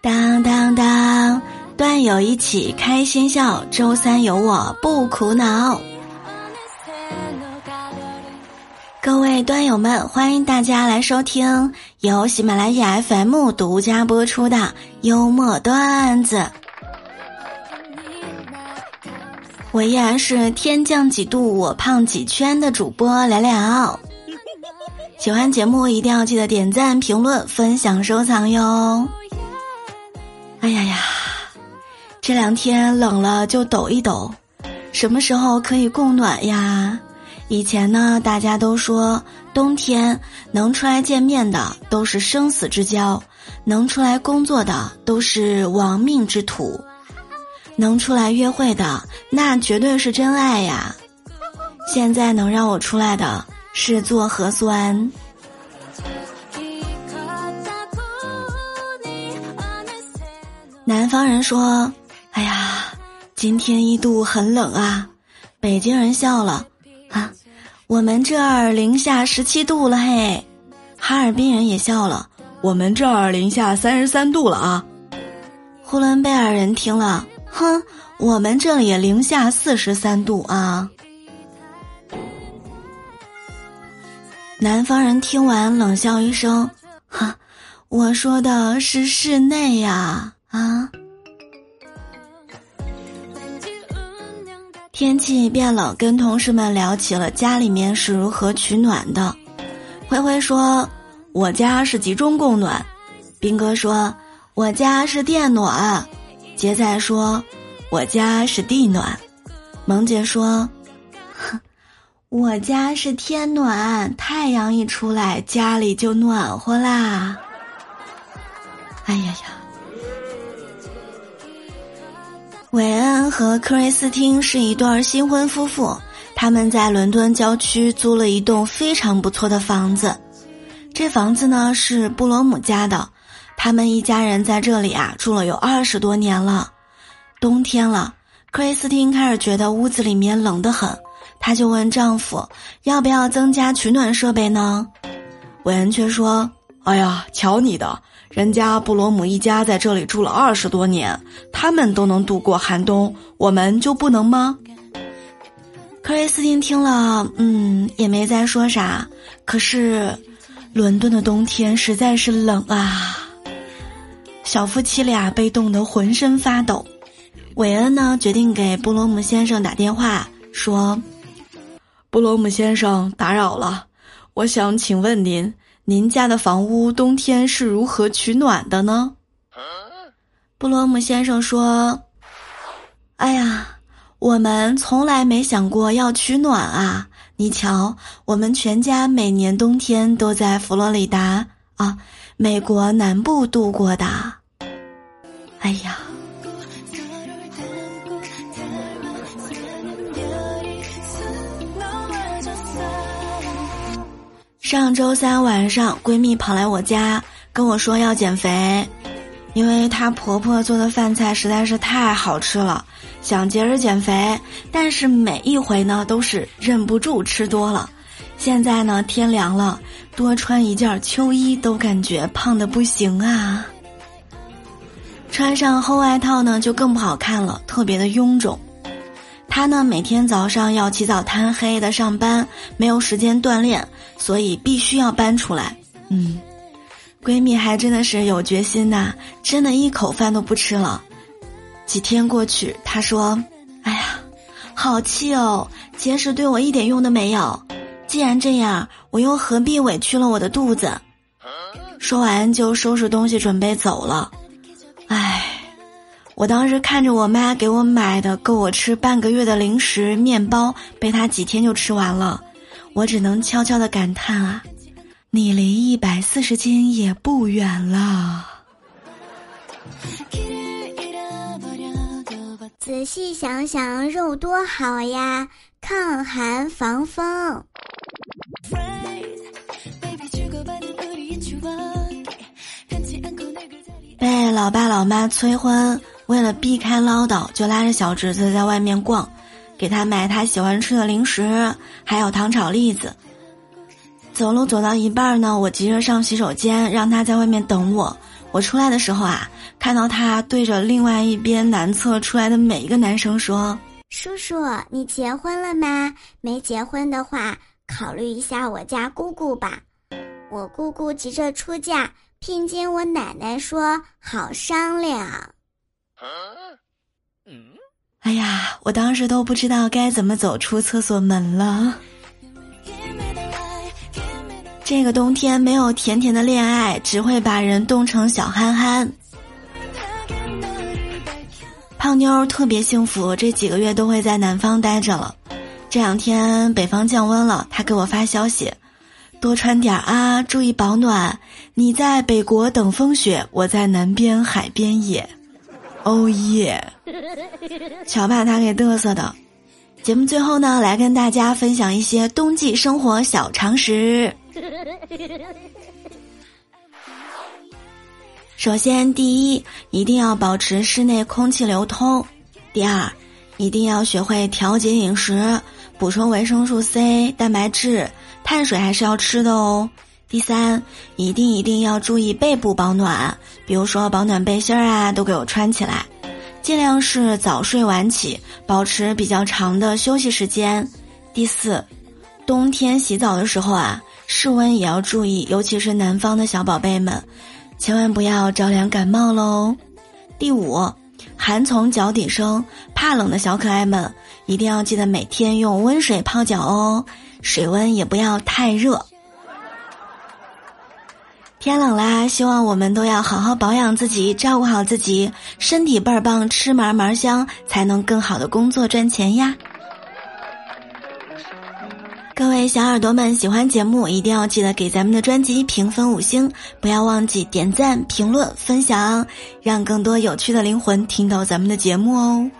当当当，段友一起开心笑，周三有我不苦恼。各位段友们，欢迎大家来收听由喜马拉雅 FM 独家播出的幽默段子。我依然是天降几度我胖几圈的主播聊聊。喜欢节目一定要记得点赞、评论、分享、收藏哟。哎呀呀，这两天冷了就抖一抖，什么时候可以供暖呀？以前呢，大家都说冬天能出来见面的都是生死之交，能出来工作的都是亡命之徒，能出来约会的那绝对是真爱呀。现在能让我出来的是做核酸。南方人说：“哎呀，今天一度很冷啊。”北京人笑了。啊我们这儿零下十七度了嘿，哈尔滨人也笑了。我们这儿零下三十三度了啊。呼伦贝尔人听了，哼，我们这里零下四十三度啊。南方人听完冷笑一声，哈，我说的是室内呀啊。天气变冷，跟同事们聊起了家里面是如何取暖的。灰灰说：“我家是集中供暖。”兵哥说：“我家是电暖。”杰仔说：“我家是地暖。”萌姐说：“哼，我家是天暖，太阳一出来家里就暖和啦。”哎呀呀！韦恩和克瑞斯汀是一对新婚夫妇，他们在伦敦郊区租了一栋非常不错的房子。这房子呢是布罗姆家的，他们一家人在这里啊住了有二十多年了。冬天了，克瑞斯汀开始觉得屋子里面冷得很，她就问丈夫要不要增加取暖设备呢？韦恩却说：“哎呀，瞧你的。”人家布罗姆一家在这里住了二十多年，他们都能度过寒冬，我们就不能吗？克里斯汀听了，嗯，也没再说啥。可是，伦敦的冬天实在是冷啊！小夫妻俩被冻得浑身发抖。韦恩呢，决定给布罗姆先生打电话，说：“布罗姆先生，打扰了，我想请问您。”您家的房屋冬天是如何取暖的呢？布罗姆先生说：“哎呀，我们从来没想过要取暖啊！你瞧，我们全家每年冬天都在佛罗里达啊，美国南部度过的。哎呀。”上周三晚上，闺蜜跑来我家跟我说要减肥，因为她婆婆做的饭菜实在是太好吃了，想节食减肥，但是每一回呢都是忍不住吃多了。现在呢天凉了，多穿一件秋衣都感觉胖的不行啊。穿上厚外套呢就更不好看了，特别的臃肿。她呢，每天早上要起早贪黑的上班，没有时间锻炼，所以必须要搬出来。嗯，闺蜜还真的是有决心呐，真的一口饭都不吃了。几天过去，她说：“哎呀，好气哦，节食对我一点用都没有。既然这样，我又何必委屈了我的肚子？”说完就收拾东西准备走了。唉。我当时看着我妈给我买的够我吃半个月的零食面包，被她几天就吃完了，我只能悄悄的感叹啊，你离一百四十斤也不远了。仔细想想，肉多好呀，抗寒防风。老爸老妈催婚。为了避开唠叨，就拉着小侄子在外面逛，给他买他喜欢吃的零食，还有糖炒栗子。走路走到一半呢，我急着上洗手间，让他在外面等我。我出来的时候啊，看到他对着另外一边男厕出来的每一个男生说：“叔叔，你结婚了吗？没结婚的话，考虑一下我家姑姑吧。我姑姑急着出嫁，聘金我奶奶说好商量。”哎呀，我当时都不知道该怎么走出厕所门了。这个冬天没有甜甜的恋爱，只会把人冻成小憨憨。胖妞特别幸福，这几个月都会在南方待着了。这两天北方降温了，她给我发消息：“多穿点啊，注意保暖。你在北国等风雪，我在南边海边野。”哦耶！瞧把他给嘚瑟的。节目最后呢，来跟大家分享一些冬季生活小常识。首先，第一，一定要保持室内空气流通；第二，一定要学会调节饮食，补充维生素 C、蛋白质、碳水还是要吃的哦；第三，一定一定要注意背部保暖，比如说保暖背心儿啊，都给我穿起来；尽量是早睡晚起，保持比较长的休息时间；第四，冬天洗澡的时候啊。室温也要注意，尤其是南方的小宝贝们，千万不要着凉感冒喽。第五，寒从脚底生，怕冷的小可爱们一定要记得每天用温水泡脚哦，水温也不要太热。天冷啦，希望我们都要好好保养自己，照顾好自己，身体倍儿棒，吃嘛嘛香，才能更好的工作赚钱呀。各位小耳朵们，喜欢节目一定要记得给咱们的专辑评分五星，不要忘记点赞、评论、分享，让更多有趣的灵魂听到咱们的节目哦。